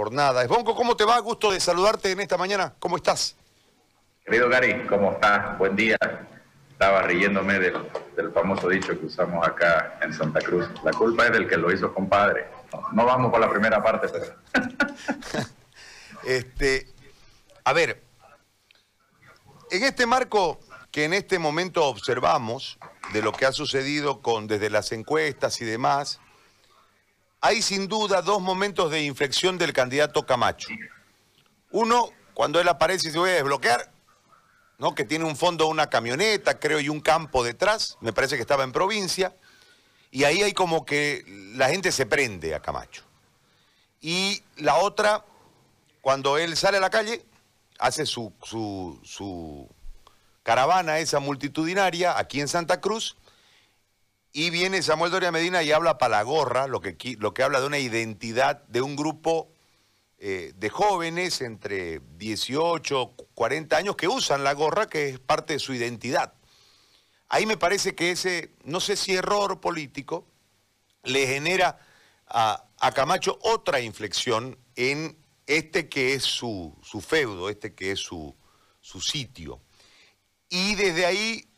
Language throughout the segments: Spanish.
jornada. Esbonco, ¿cómo te va? Gusto de saludarte en esta mañana. ¿Cómo estás? Querido Gary, ¿cómo estás? Buen día. Estaba riéndome del, famoso dicho que usamos acá en Santa Cruz. La culpa es del que lo hizo compadre. No, vamos por la primera parte, pero... este, a ver, en este marco que en este momento observamos de lo que ha sucedido con desde las encuestas y demás, hay sin duda dos momentos de inflexión del candidato Camacho. Uno, cuando él aparece y se voy a desbloquear, ¿no? que tiene un fondo una camioneta, creo, y un campo detrás, me parece que estaba en provincia, y ahí hay como que la gente se prende a Camacho. Y la otra, cuando él sale a la calle, hace su, su caravana esa multitudinaria aquí en Santa Cruz, y viene Samuel Doria Medina y habla para la gorra, lo que, lo que habla de una identidad de un grupo eh, de jóvenes entre 18, 40 años que usan la gorra, que es parte de su identidad. Ahí me parece que ese, no sé si error político, le genera a, Camacho otra inflexión en este que es su, su feudo, este que es su, su sitio. Y desde ahí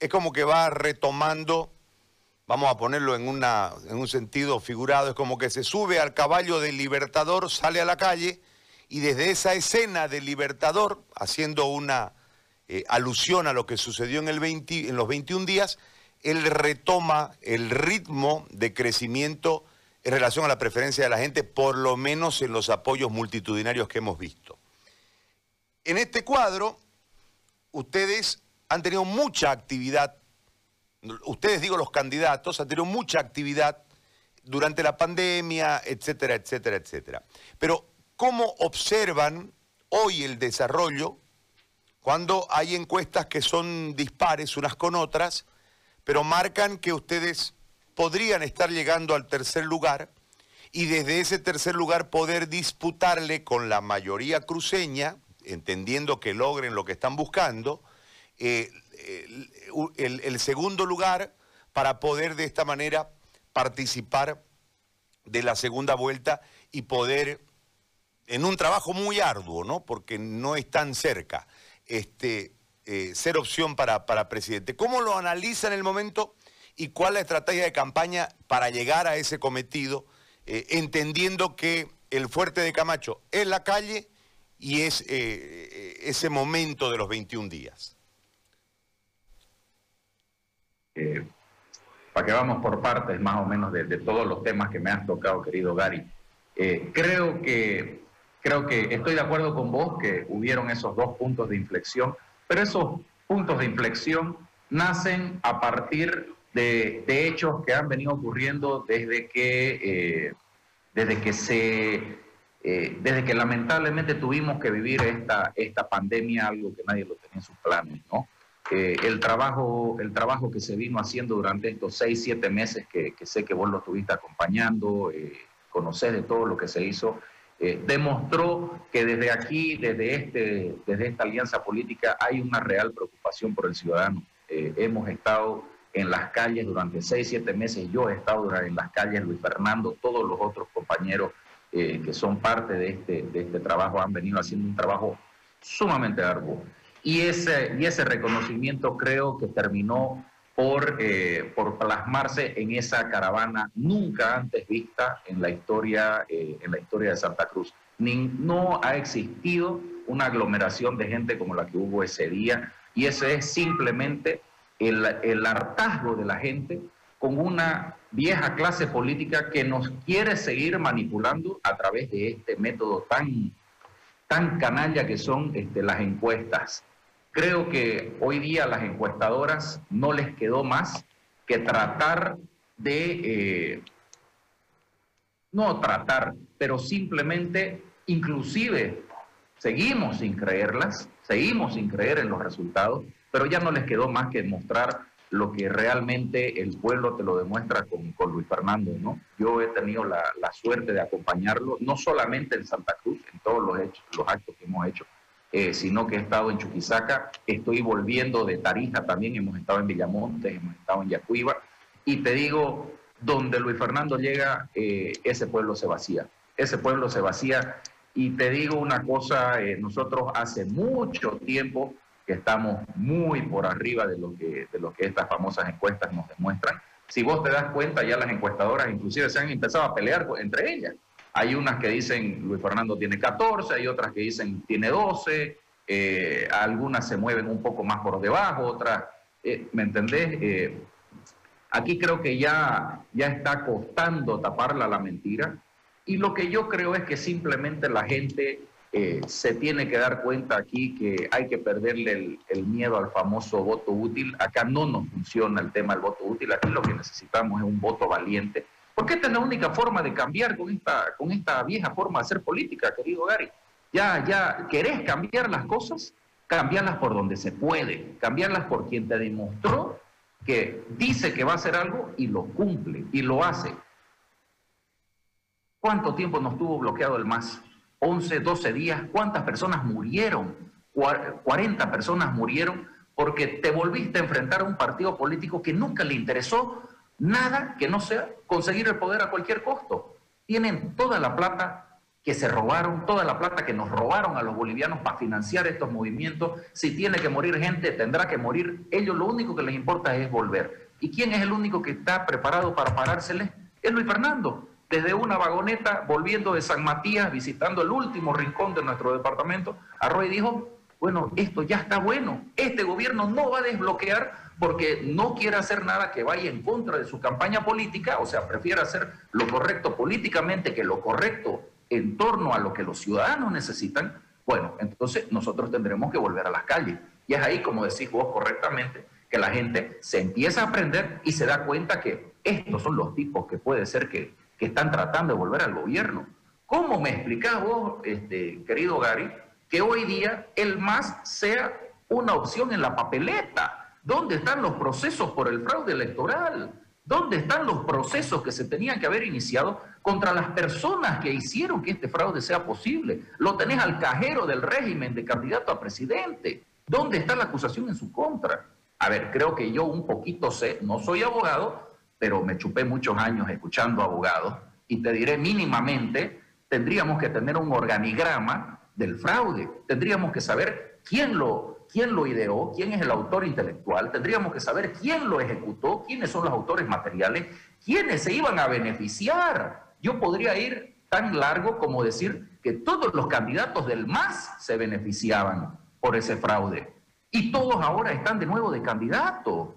es como que va retomando vamos a ponerlo en, una, en un sentido figurado, es como que se sube al caballo del Libertador, sale a la calle y desde esa escena del Libertador, haciendo una eh, alusión a lo que sucedió en, el en los 21 días, él retoma el ritmo de crecimiento en relación a la preferencia de la gente, por lo menos en los apoyos multitudinarios que hemos visto. En este cuadro, ustedes han tenido mucha actividad ustedes digo los candidatos, han tenido mucha actividad durante la pandemia, etcétera, etcétera, etcétera. Pero, ¿cómo observan hoy el desarrollo cuando hay encuestas que son dispares unas con otras, pero marcan que ustedes podrían estar llegando al tercer lugar y desde ese tercer lugar poder disputarle con la mayoría cruceña, entendiendo que logren lo que están buscando, eh, el, segundo lugar para poder de esta manera participar de la segunda vuelta y poder, en un trabajo muy arduo, ¿no? porque no es tan cerca, este, eh, ser opción para, para presidente. ¿Cómo lo analiza en el momento y cuál es la estrategia de campaña para llegar a ese cometido, eh, entendiendo que el fuerte de Camacho es la calle y es eh, ese momento de los 21 días? Eh, para que vamos por partes más o menos de, todos los temas que me has tocado, querido Gary. Eh, creo, que, creo que estoy de acuerdo con vos que hubieron esos dos puntos de inflexión, pero esos puntos de inflexión nacen a partir de, hechos que han venido ocurriendo desde que, eh, desde que se desde que lamentablemente tuvimos que vivir esta, esta pandemia, algo que nadie lo tenía en sus planes, ¿no? El, trabajo, el trabajo que se vino haciendo durante estos seis, siete meses que, sé que vos lo estuviste acompañando, eh, de todo lo que se hizo, eh, demostró que desde aquí, desde, este, desde esta alianza política, hay una real preocupación por el ciudadano. Eh, hemos estado en las calles durante seis, siete meses, yo he estado en las calles, Luis Fernando, todos los otros compañeros que son parte de este, de este trabajo han venido haciendo un trabajo sumamente arduo. Y ese, y ese reconocimiento creo que terminó por, eh, por plasmarse en esa caravana nunca antes vista en la historia, eh, en la historia de Santa Cruz. Ni, no ha existido una aglomeración de gente como la que hubo ese día y ese es simplemente el, el hartazgo de la gente con una vieja clase política que nos quiere seguir manipulando a través de este método tan, tan canalla que son este, las encuestas. Creo que hoy día a las encuestadoras no les quedó más que tratar de, eh, no tratar, pero simplemente, inclusive, seguimos sin creerlas, seguimos sin creer en los resultados, pero ya no les quedó más que mostrar lo que realmente el pueblo te lo demuestra con, con Luis Fernando, ¿no? Yo he tenido la, la, suerte de acompañarlo, no solamente en Santa Cruz, en todos los, hechos, los actos que hemos hecho, eh, sino que he estado en Chuquisaca, estoy volviendo de Tarija también, hemos estado en Villamontes, hemos estado en Yacuiba, y te digo, donde Luis Fernando llega, eh, ese pueblo se vacía. ese pueblo se vacía. Y te digo una cosa, eh, nosotros hace mucho tiempo que estamos muy por arriba de lo que, de lo que estas famosas encuestas nos demuestran. Si vos te das cuenta, ya las encuestadoras inclusive se han empezado a pelear entre ellas. Hay unas que dicen Luis Fernando tiene 14, hay otras que dicen tiene 12, eh, algunas se mueven un poco más por debajo, otras, eh, ¿me entendés? Eh, aquí creo que ya, ya está costando taparla la mentira y lo que yo creo es que simplemente la gente se tiene que dar cuenta aquí que hay que perderle el, el, miedo al famoso voto útil. Acá no nos funciona el tema del voto útil, aquí lo que necesitamos es un voto valiente, porque esta es la única forma de cambiar con esta, con esta vieja forma de hacer política, querido Gary. Ya, ya, ¿querés cambiar las cosas? Cambiarlas por donde se puede, cambiarlas por quien te demostró que dice que va a hacer algo y lo cumple y lo hace. ¿Cuánto tiempo nos tuvo bloqueado el MAS? 11, 12 días. ¿Cuántas personas murieron? 40 personas murieron porque te volviste a enfrentar a un partido político que nunca le interesó nada que no sea conseguir el poder a cualquier costo. Tienen toda la plata que se robaron, toda la plata que nos robaron a los bolivianos para financiar estos movimientos. Si tiene que morir gente, tendrá que morir. Ellos lo único que les importa es volver. ¿Y quién es el único que está preparado para parárseles? Es Luis Fernando. Desde una vagoneta, volviendo de San Matías, visitando el último rincón de nuestro departamento, Arroy dijo, bueno, esto ya está bueno. Este gobierno no va a desbloquear porque no quiere hacer nada que vaya en contra de su campaña política, o sea, prefiere hacer lo correcto políticamente que lo correcto en torno a lo que los ciudadanos necesitan, bueno, entonces nosotros tendremos que volver a las calles. Y es ahí, como decís vos correctamente, que la gente se empieza a aprender y se da cuenta que estos son los tipos que puede ser que, que están tratando de volver al gobierno. ¿Cómo me explicás vos, este, querido Gary, que hoy día el MAS sea una opción en la papeleta? ¿Dónde están los procesos por el fraude electoral? ¿Dónde están los procesos que se tenían que haber iniciado contra las personas que hicieron que este fraude sea posible. Lo tenés al cajero del régimen de candidato a presidente. ¿Dónde está la acusación en su contra? A ver, creo que yo un poquito sé, no soy abogado, pero me chupé muchos años escuchando abogados y te diré mínimamente, tendríamos que tener un organigrama del fraude, tendríamos que saber quién lo, quién lo ideó, quién es el autor intelectual, tendríamos que saber quién lo ejecutó, quiénes son los autores materiales, quiénes se iban a beneficiar yo podría ir tan largo como decir que todos los candidatos del MAS se beneficiaban por ese fraude. Y todos ahora están de nuevo de candidato.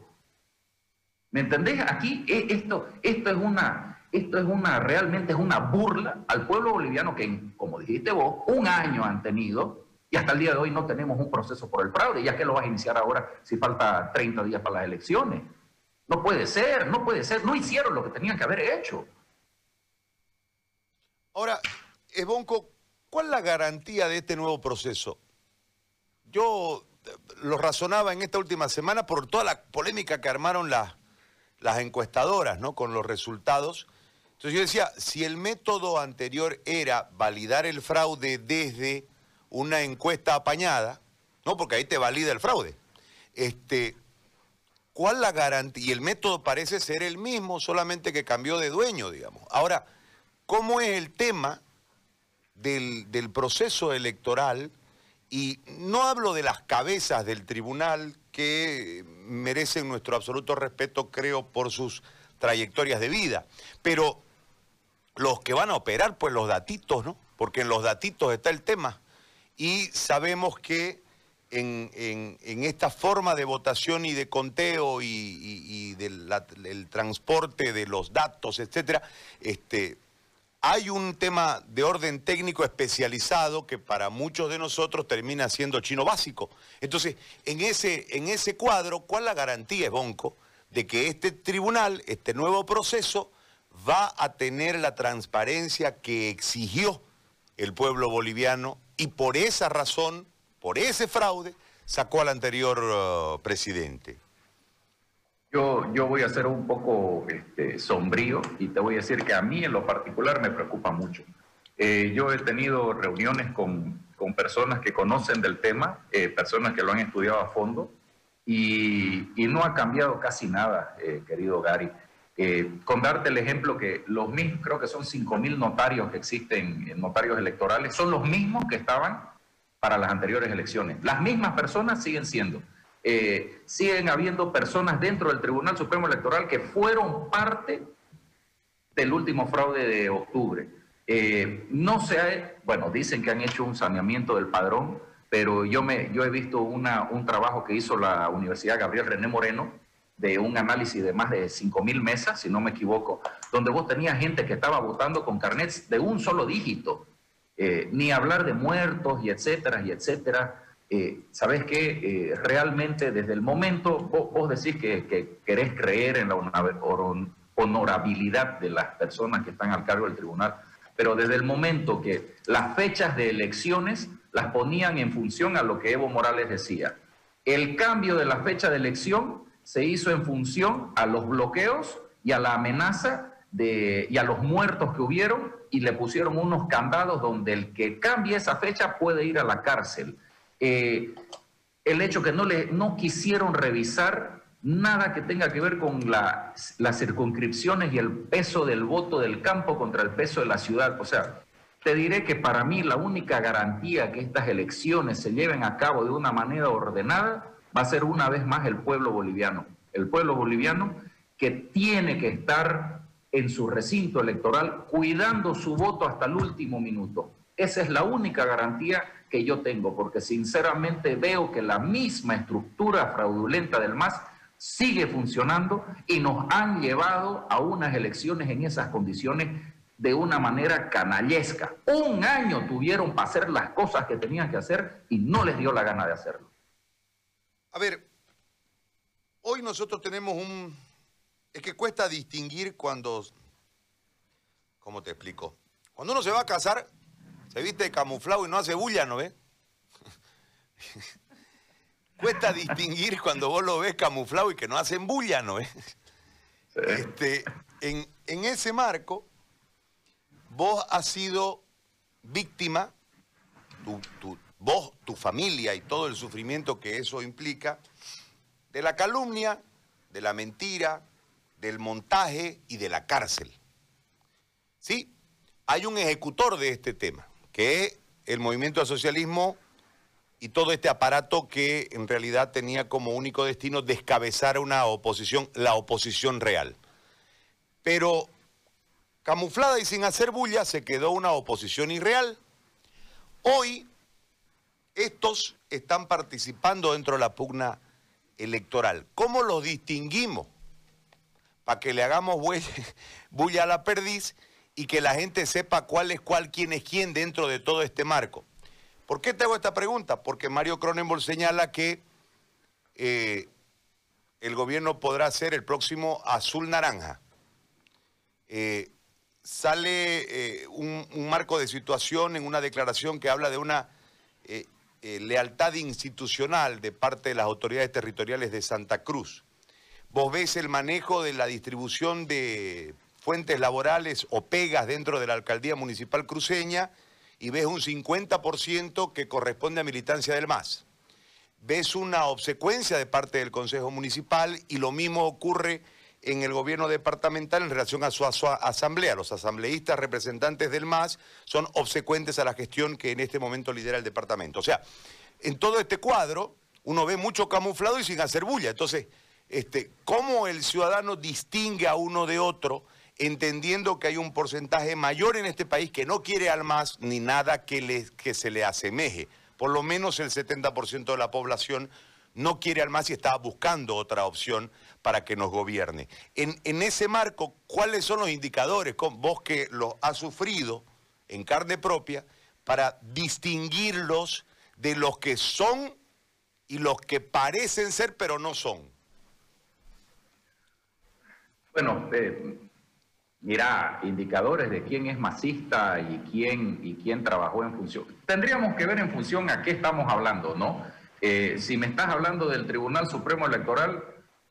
¿Me entendés? Aquí eh, esto, esto es una, esto es una, realmente es una burla al pueblo boliviano que, como dijiste vos, un año han tenido y hasta el día de hoy no tenemos un proceso por el fraude, ya que lo vas a iniciar ahora si falta 30 días para las elecciones. No puede ser, no puede ser, no hicieron lo que tenían que haber hecho. Ahora, Esbonco, ¿cuál es la garantía de este nuevo proceso? Yo eh, lo razonaba en esta última semana por toda la polémica que armaron las, las encuestadoras, ¿no? Con los resultados. Entonces yo decía, si el método anterior era validar el fraude desde una encuesta apañada, ¿no? Porque ahí te valida el fraude. Este, ¿Cuál la garantía? Y el método parece ser el mismo, solamente que cambió de dueño, digamos. Ahora, cómo es el tema del, proceso electoral, y no hablo de las cabezas del tribunal que merecen nuestro absoluto respeto, creo, por sus trayectorias de vida, pero los que van a operar, pues los datitos, ¿no? Porque en los datitos está el tema. Y sabemos que en, esta forma de votación y de conteo y, del transporte de los datos, etcétera, este, hay un tema de orden técnico especializado que para muchos de nosotros termina siendo chino básico. Entonces, en ese, en ese cuadro, ¿cuál la garantía, Bonco, de que este tribunal, este nuevo proceso, va a tener la transparencia que exigió el pueblo boliviano y por esa razón, por ese fraude, sacó al anterior uh, presidente? Yo, yo voy a ser un poco este, sombrío y te voy a decir que a mí en lo particular me preocupa mucho. Eh, yo he tenido reuniones con, con, personas que conocen del tema, eh, personas que lo han estudiado a fondo y, no ha cambiado casi nada, eh, querido Gary. Eh, con darte el ejemplo que los mismos, creo que son 5.000 notarios que existen, notarios electorales, son los mismos que estaban para las anteriores elecciones. Las mismas personas siguen siendo. Eh, siguen habiendo personas dentro del Tribunal Supremo Electoral que fueron parte del último fraude de octubre. Eh, no se bueno, dicen que han hecho un saneamiento del padrón, pero yo, me, yo he visto una, un trabajo que hizo la Universidad Gabriel René Moreno de un análisis de más de 5.000 mesas, si no me equivoco, donde vos tenías gente que estaba votando con carnets de un solo dígito, eh, ni hablar de muertos y etcétera, y etcétera. Eh, ¿Sabes qué? Eh, realmente desde el momento, vos, decís que, querés creer en la honorabilidad de las personas que están al cargo del tribunal, pero desde el momento que las fechas de elecciones las ponían en función a lo que Evo Morales decía, el cambio de la fecha de elección se hizo en función a los bloqueos y a la amenaza de, y a los muertos que hubieron y le pusieron unos candados donde el que cambie esa fecha puede ir a la cárcel. Eh, el hecho que no, le, no quisieron revisar nada que tenga que ver con las circunscripciones y el peso del voto del campo contra el peso de la ciudad. O sea, te diré que para mí la única garantía que estas elecciones se lleven a cabo de una manera ordenada va a ser una vez más el pueblo boliviano. El pueblo boliviano que tiene que estar en su recinto electoral cuidando su voto hasta el último minuto. Esa es la única garantía que yo tengo, porque sinceramente veo que la misma estructura fraudulenta del MAS sigue funcionando y nos han llevado a unas elecciones en esas condiciones de una manera canallesca. Un año tuvieron para hacer las cosas que tenían que hacer y no les dio la gana de hacerlo. A ver, hoy nosotros tenemos un... Es que cuesta distinguir cuando... ¿Cómo te explico? Cuando uno se va a casar, se viste camuflado y no hace bulla, ¿no ves? cuesta distinguir cuando vos lo ves camuflado y que no hacen bulla, ¿no ves? Este, en, ese marco, vos has sido víctima, vos, tu familia y todo el sufrimiento que eso implica, de la calumnia, de la mentira, del montaje y de la cárcel. Sí, hay un ejecutor de este tema, que es el movimiento al socialismo y todo este aparato que en realidad tenía como único destino descabezar una oposición, la oposición real. Pero camuflada y sin hacer bulla se quedó una oposición irreal. Hoy estos están participando dentro de la pugna electoral. ¿Cómo los distinguimos? Para que le hagamos bulla a la perdiz y que la gente sepa cuál es cuál, quién es quién dentro de todo este marco. ¿Por qué te hago esta pregunta? Porque Mario Cronenberg señala que eh, el gobierno podrá ser el próximo azul-naranja. Eh, sale eh, un, un, marco de situación en una declaración que habla de una eh, lealtad institucional de parte de las autoridades territoriales de Santa Cruz. Vos ves el manejo de la distribución de fuentes laborales o pegas dentro de la alcaldía municipal cruceña y ves un 50% que corresponde a militancia del MAS. Ves una obsecuencia de parte del Consejo Municipal y lo mismo ocurre en el gobierno departamental en relación a su, asamblea. Los asambleístas representantes del MAS son obsecuentes a la gestión que en este momento lidera el departamento. O sea, en todo este cuadro uno ve mucho camuflado y sin hacer bulla. Entonces, este, ¿cómo el ciudadano distingue a uno de otro entendiendo que hay un porcentaje mayor en este país que no quiere al MAS ni nada que, que se le asemeje? Por lo menos el 70% de la población no quiere al MAS y está buscando otra opción para que nos gobierne. En, ese marco, ¿cuáles son los indicadores, con vos que los has sufrido en carne propia, para distinguirlos de los que son y los que parecen ser pero no son? Bueno, eh, mira, indicadores de quién es masista y quién, y quién trabajó en función. Tendríamos que ver en función a qué estamos hablando, ¿no? Eh, si me estás hablando del Tribunal Supremo Electoral,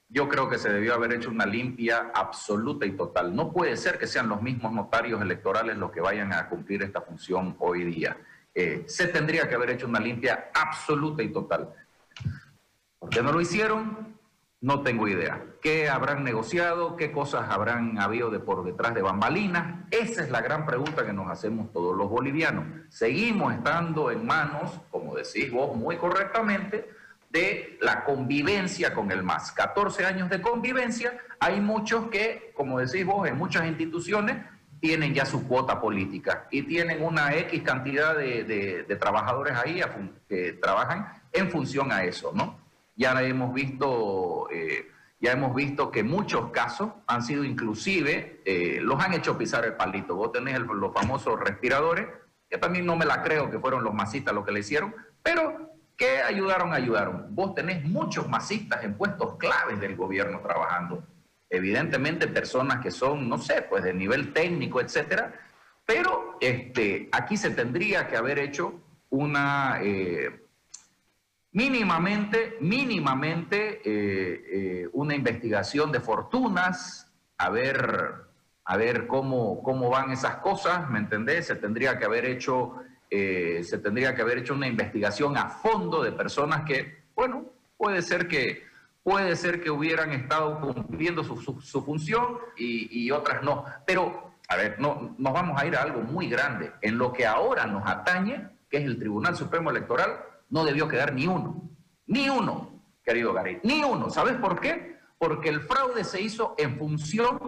yo creo que se debió haber hecho una limpia absoluta y total. No puede ser que sean los mismos notarios electorales los que vayan a cumplir esta función hoy día. Eh, se tendría que haber hecho una limpia absoluta y total. ¿Por qué no lo hicieron? No tengo idea. ¿Qué habrán negociado? ¿Qué cosas habrán habido de por detrás de bambalinas? Esa es la gran pregunta que nos hacemos todos los bolivianos. Seguimos estando en manos, como decís vos muy correctamente, de la convivencia con el MAS. 14 años de convivencia, hay muchos que, como decís vos, en muchas instituciones tienen ya su cuota política y tienen una X cantidad de, trabajadores ahí que trabajan en función a eso, ¿no? Ya hemos visto, eh, ya hemos visto que muchos casos han sido inclusive, eh, los han hecho pisar el palito. Vos tenés los famosos respiradores, que también no me la creo que fueron los masistas los que le hicieron, pero que ayudaron, ayudaron. Vos tenés muchos masistas en puestos claves del gobierno trabajando. Evidentemente personas que son, no sé, pues de nivel técnico, etcétera, pero este, aquí se tendría que haber hecho una... Eh, mínimamente, mínimamente eh, eh, una investigación de fortunas, a ver, a ver cómo, cómo van esas cosas, ¿me entendés? Se tendría que haber hecho, eh, se tendría que haber hecho una investigación a fondo de personas que, bueno, puede ser que, puede ser que hubieran estado cumpliendo su, su, función y, otras no. Pero, a ver, no, nos vamos a ir a algo muy grande. En lo que ahora nos atañe, que es el Tribunal Supremo Electoral, no debió quedar ni uno. Ni uno, querido Gary, ni uno. ¿Sabes por qué? Porque el fraude se hizo en función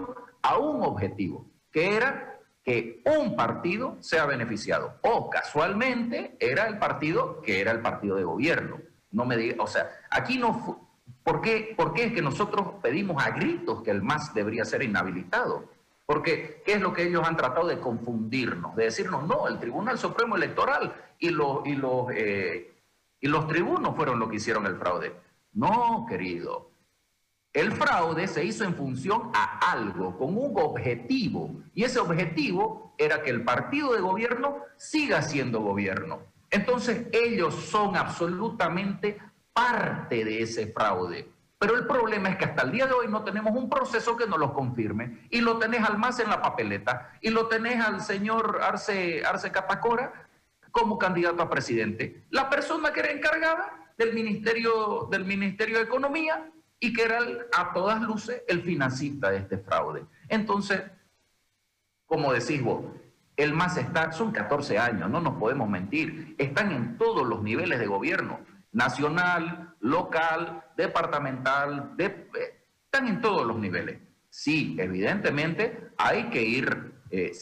a un objetivo, que era que un partido sea beneficiado. O casualmente era el partido que era el partido de gobierno. No me diga, o sea, aquí no ¿por qué, ¿por qué es que nosotros pedimos a gritos que el MAS debería ser inhabilitado? Porque, ¿qué es lo que ellos han tratado de confundirnos? De decirnos, no, el Tribunal Supremo Electoral y los, y los eh, y los tribunos fueron los que hicieron el fraude. No, querido. El fraude se hizo en función a algo, con un objetivo. Y ese objetivo era que el partido de gobierno siga siendo gobierno. Entonces ellos son absolutamente parte de ese fraude. Pero el problema es que hasta el día de hoy no tenemos un proceso que nos lo confirme. Y lo tenés al más en la papeleta. Y lo tenés al señor Arce, Arce Catacora como candidato a presidente. La persona que era encargada del Ministerio, del Ministerio de Economía y que era a todas luces el financista de este fraude. Entonces, como decís vos, el más está, son 14 años, no nos podemos mentir, están en todos los niveles de gobierno, nacional, local, departamental, eh, están en todos los niveles. Sí, evidentemente hay que ir eh.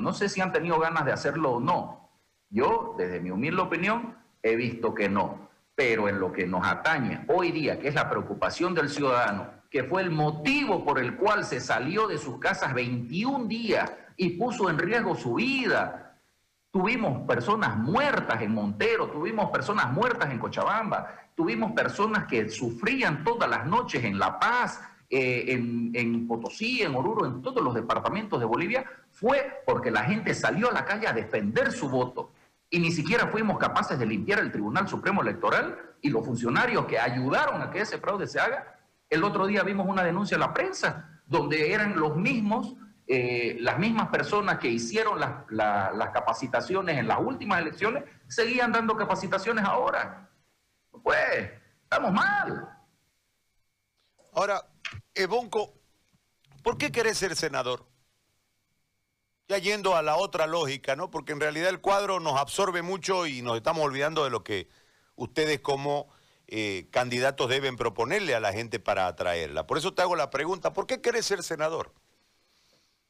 No sé si han tenido ganas de hacerlo o no, yo, desde mi humilde opinión, he visto que no. Pero en lo que nos atañe hoy día, que es la preocupación del ciudadano, que fue el motivo por el cual se salió de sus casas 21 días y puso en riesgo su vida. Tuvimos personas muertas en Montero, tuvimos personas muertas en Cochabamba, tuvimos personas que sufrían todas las noches en La Paz, eh, en, en, Potosí, en Oruro, en todos los departamentos de Bolivia, fue porque la gente salió a la calle a defender su voto y ni siquiera fuimos capaces de limpiar el Tribunal Supremo Electoral y los funcionarios que ayudaron a que ese fraude se haga. El otro día vimos una denuncia en la prensa donde eran los mismos, eh, las mismas personas que hicieron las, capacitaciones en las últimas elecciones, seguían dando capacitaciones ahora. Pues, estamos mal. Ahora, Ebonco, ¿por qué querés ser senador? Ya yendo a la otra lógica, ¿no? Porque en realidad el cuadro nos absorbe mucho y nos estamos olvidando de lo que ustedes como eh, candidatos deben proponerle a la gente para atraerla. Por eso te hago la pregunta, ¿por qué querés ser senador?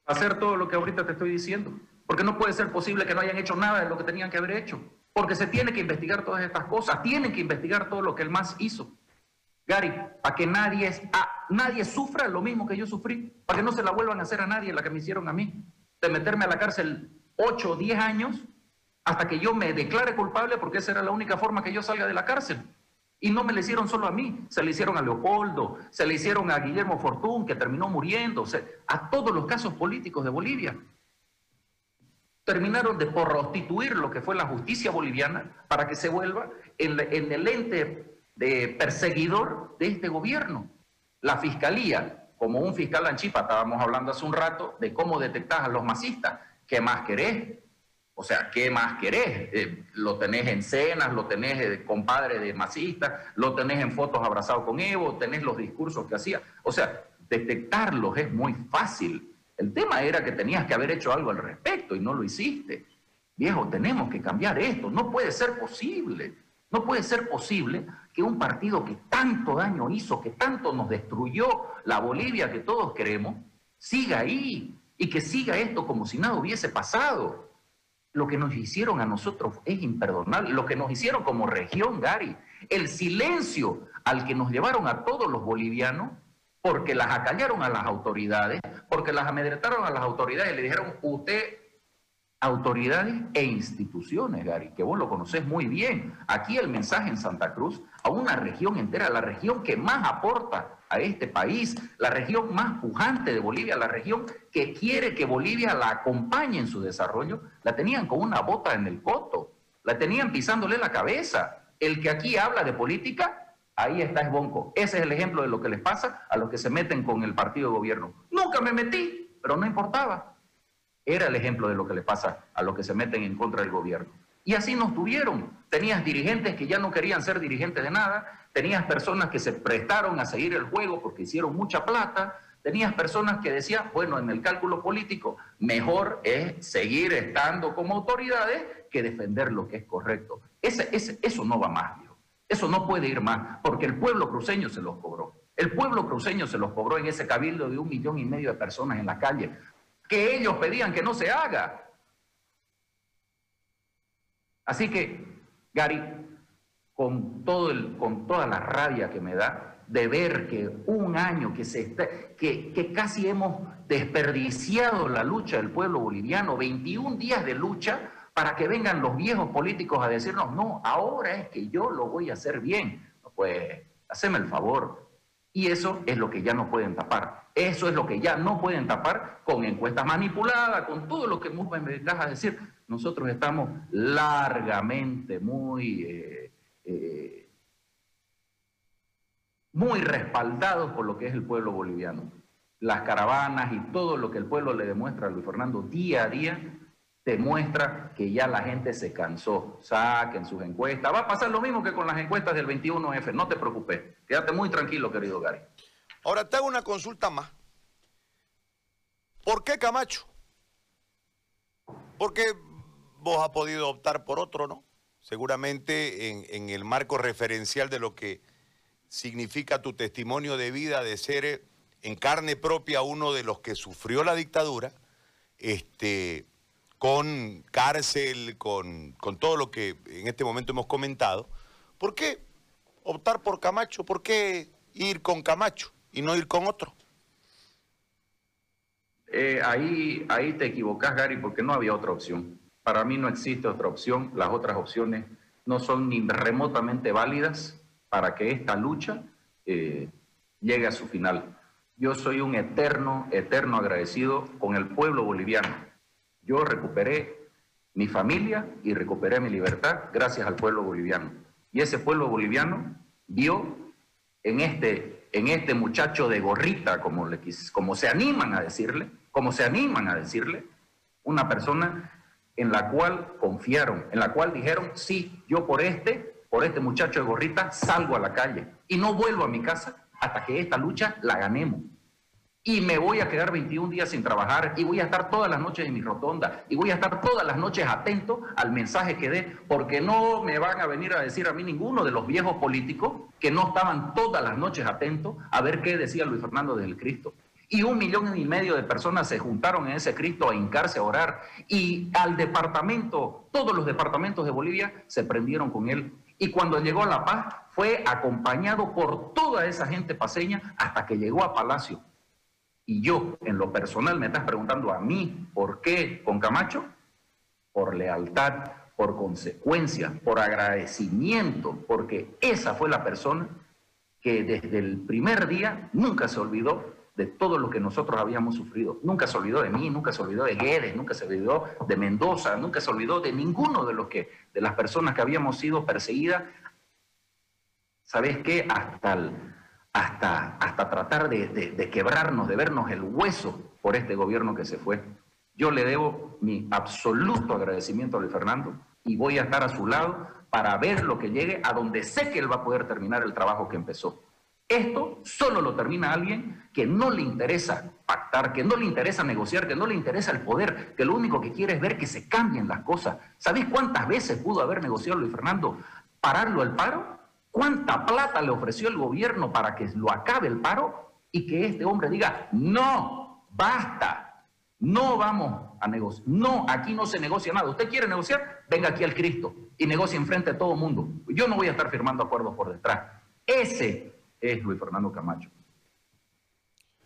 Hacer todo lo que ahorita te estoy diciendo. Porque no puede ser posible que no hayan hecho nada de lo que tenían que haber hecho. Porque se tiene que investigar todas estas cosas, tienen que investigar todo lo que el MAS hizo. Gary, para que nadie, nadie sufra lo mismo que yo sufrí, para que no se la vuelvan a hacer a nadie la que me hicieron a mí de meterme a la cárcel 8 o 10 años hasta que yo me declare culpable porque esa era la única forma que yo salga de la cárcel. Y no me le hicieron solo a mí, se le hicieron a Leopoldo, se le hicieron a Guillermo Fortún, que terminó muriendo, a todos los casos políticos de Bolivia. Terminaron de prostituir lo que fue la justicia boliviana para que se vuelva en, en el ente de perseguidor de este gobierno. La fiscalía, como un fiscal anchipa, estábamos hablando hace un rato de cómo detectar a los masistas. ¿Qué más querés? O sea, ¿qué más querés? Eh, lo tenés en cenas, lo tenés de compadre de masista, lo tenés en fotos abrazado con Evo, tenés los discursos que hacía. O sea, detectarlos es muy fácil. El tema era que tenías que haber hecho algo al respecto y no lo hiciste. Viejo, tenemos que cambiar esto. No puede ser posible. No puede ser posible que un partido que tanto daño hizo, que tanto nos destruyó la Bolivia que todos queremos, siga ahí y que siga esto como si nada hubiese pasado. Lo que nos hicieron a nosotros es imperdonable. Lo que nos hicieron como región, Gary, el silencio al que nos llevaron a todos los bolivianos, porque las acallaron a las autoridades, porque las amedretaron a las autoridades y le dijeron, usted autoridades e instituciones, Gary, que vos lo conocés muy bien. Aquí el mensaje en Santa Cruz, a una región entera, la región que más aporta a este país, la región más pujante de Bolivia, la región que quiere que Bolivia la acompañe en su desarrollo, la tenían con una bota en el coto, la tenían pisándole la cabeza. El que aquí habla de política, ahí está Esbonco. Ese es el ejemplo de lo que les pasa a los que se meten con el partido de gobierno. Nunca me metí, pero no importaba era el ejemplo de lo que le pasa a los que se meten en contra del gobierno. Y así nos tuvieron. Tenías dirigentes que ya no querían ser dirigentes de nada, tenías personas que se prestaron a seguir el juego porque hicieron mucha plata, tenías personas que decían, bueno, en el cálculo político, mejor es seguir estando como autoridades que defender lo que es correcto. Ese, eso no va más, Dios. Eso no puede ir más, porque el pueblo cruceño se los cobró. El pueblo cruceño se los cobró en ese cabildo de un millón y medio de personas en la calle que ellos pedían que no se haga. Así que, Gary, con, todo el, con toda la rabia que me da de ver que un año que, se está, que, que casi hemos desperdiciado la lucha del pueblo boliviano, 21 días de lucha, para que vengan los viejos políticos a decirnos, no, ahora es que yo lo voy a hacer bien. Pues, haceme el favor. Y eso es lo que ya no pueden tapar. Eso es lo que ya no pueden tapar con encuestas manipuladas, con todo lo que me vengas a decir. Nosotros estamos largamente muy, eh, eh, muy respaldados por lo que es el pueblo boliviano. Las caravanas y todo lo que el pueblo le demuestra a Luis Fernando día a día demuestra que ya la gente se cansó. Saquen sus encuestas. Va a pasar lo mismo que con las encuestas del 21F. No te preocupes. Quédate muy tranquilo, querido Gary. Ahora te hago una consulta más. ¿Por qué Camacho? Porque vos has podido optar por otro, ¿no? Seguramente en, el marco referencial de lo que significa tu testimonio de vida de ser en carne propia uno de los que sufrió la dictadura, este, con cárcel, con, con todo lo que en este momento hemos comentado. ¿Por qué optar por Camacho? ¿Por qué ir con Camacho? y no ir con otro. Eh, ahí, ahí te equivocas, Gary, porque no había otra opción. Para mí no existe otra opción. Las otras opciones no son ni remotamente válidas para que esta lucha eh, llegue a su final. Yo soy un eterno, eterno agradecido con el pueblo boliviano. Yo recuperé mi familia y recuperé mi libertad gracias al pueblo boliviano. Y ese pueblo boliviano vio en este en este muchacho de gorrita, como, le, como se animan a decirle, como se animan a decirle, una persona en la cual confiaron, en la cual dijeron, sí, yo por este, por este muchacho de gorrita salgo a la calle y no vuelvo a mi casa hasta que esta lucha la ganemos y me voy a quedar 21 días sin trabajar y voy a estar todas las noches en mi rotonda y voy a estar todas las noches atento al mensaje que dé, porque no me van a venir a decir a mí ninguno de los viejos políticos que no estaban todas las noches atentos a ver qué decía Luis Fernando del Cristo. Y un millón y medio de personas se juntaron en ese Cristo a hincarse a orar y al departamento, todos los departamentos de Bolivia se prendieron con él. Y cuando llegó a La Paz fue acompañado por toda esa gente paseña hasta que llegó a Palacio y yo, en lo personal, me estás preguntando a mí, ¿por qué con Camacho? Por lealtad, por consecuencia, por agradecimiento, porque esa fue la persona que desde el primer día nunca se olvidó de todo lo que nosotros habíamos sufrido. Nunca se olvidó de mí, nunca se olvidó de Guedes, nunca se olvidó de Mendoza, nunca se olvidó de ninguno de los que, de las personas que habíamos sido perseguidas. ¿Sabes qué? Hasta el, hasta, hasta tratar de, quebrarnos, de vernos el hueso por este gobierno que se fue. Yo le debo mi absoluto agradecimiento a Luis Fernando y voy a estar a su lado para ver lo que llegue a donde sé que él va a poder terminar el trabajo que empezó. Esto solo lo termina alguien que no le interesa pactar, que no le interesa negociar, que no le interesa el poder, que lo único que quiere es ver que se cambien las cosas. ¿Sabéis cuántas veces pudo haber negociado Luis Fernando pararlo el paro? ¿Cuánta plata le ofreció el gobierno para que lo acabe el paro? Y que este hombre diga, no, basta, no vamos a negociar. No, aquí no se negocia nada. ¿Usted quiere negociar? Venga aquí al Cristo y negocie enfrente de todo el mundo. Yo no voy a estar firmando acuerdos por detrás. Ese es Luis Fernando Camacho.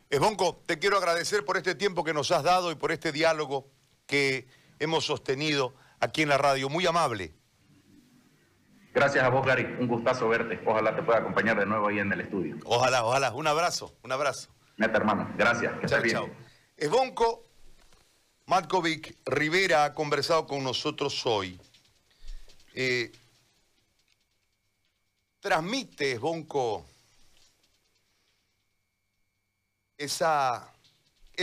Esbonco, te quiero agradecer por este tiempo que nos has dado y por este diálogo que hemos sostenido aquí en la radio. Muy amable. Gracias a vos, Gary. Un gustazo verte. Ojalá te pueda acompañar de nuevo ahí en el estudio. Ojalá, ojalá. Un abrazo, un abrazo. Neta, hermano. Gracias. chao, chao. Esbonco Matkovic Rivera ha conversado con nosotros hoy. Eh, transmite, Esbonco, esa